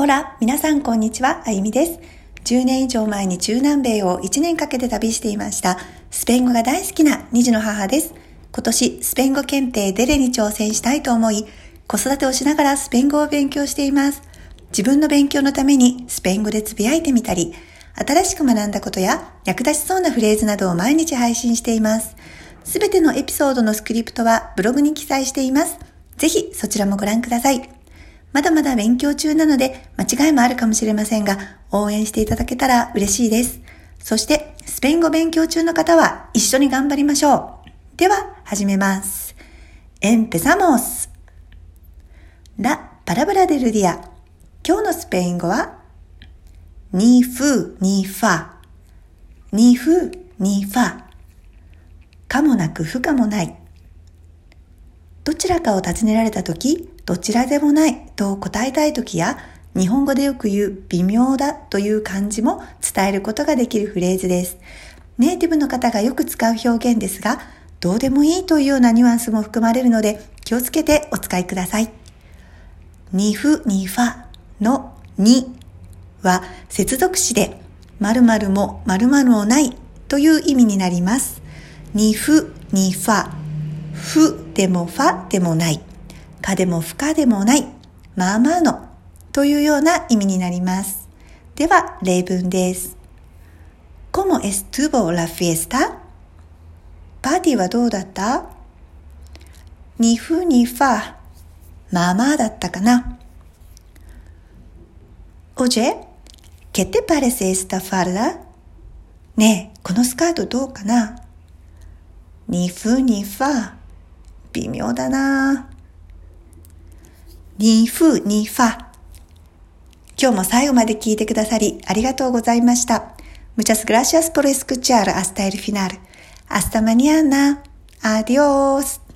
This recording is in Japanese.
オラ、皆さんこんにちは、あゆみです。10年以上前に中南米を1年かけて旅していました。スペイン語が大好きな2児の母です。今年、スペイン語検定デレに挑戦したいと思い、子育てをしながらスペイン語を勉強しています。自分の勉強のためにスペイン語でつぶやいてみたり、新しく学んだことや役立ちそうなフレーズなどを毎日配信しています。すべてのエピソードのスクリプトはブログに記載しています。ぜひそちらもご覧ください。まだまだ勉強中なので間違いもあるかもしれませんが、応援していただけたら嬉しいです。そして、スペイン語勉強中の方は一緒に頑張りましょう。では、始めます。Empezamos! La palabra del día 今日のスペイン語は、にふ、にファ。にふ、にファ。かもなく不可もない。どちらかを尋ねられたとき、どちらでもないと答えたいときや、日本語でよく言う微妙だという漢字も伝えることができるフレーズです。ネイティブの方がよく使う表現ですが、どうでもいいというようなニュアンスも含まれるので気をつけてお使いください。にふにファのには接続詞で〇〇も〇〇もないという意味になります。にふにファ、ふでもファでもない。かでも不可でもない、まあまあのというような意味になります。では、例文です。¿Cómo estuvo la fiesta? パーティーはどうだったにふにファ、まあまあだったかな。Oye, ¿qué te parece esta farda? ねえ、このスカートどうかなにふにファ、微妙だな。にふうにふァ。今日も最後まで聞いてくださりありがとうございました。むちゃすぐらしやすぽろえすくちあるあスタイルフィナール。あスタマニアーナ。アディオース。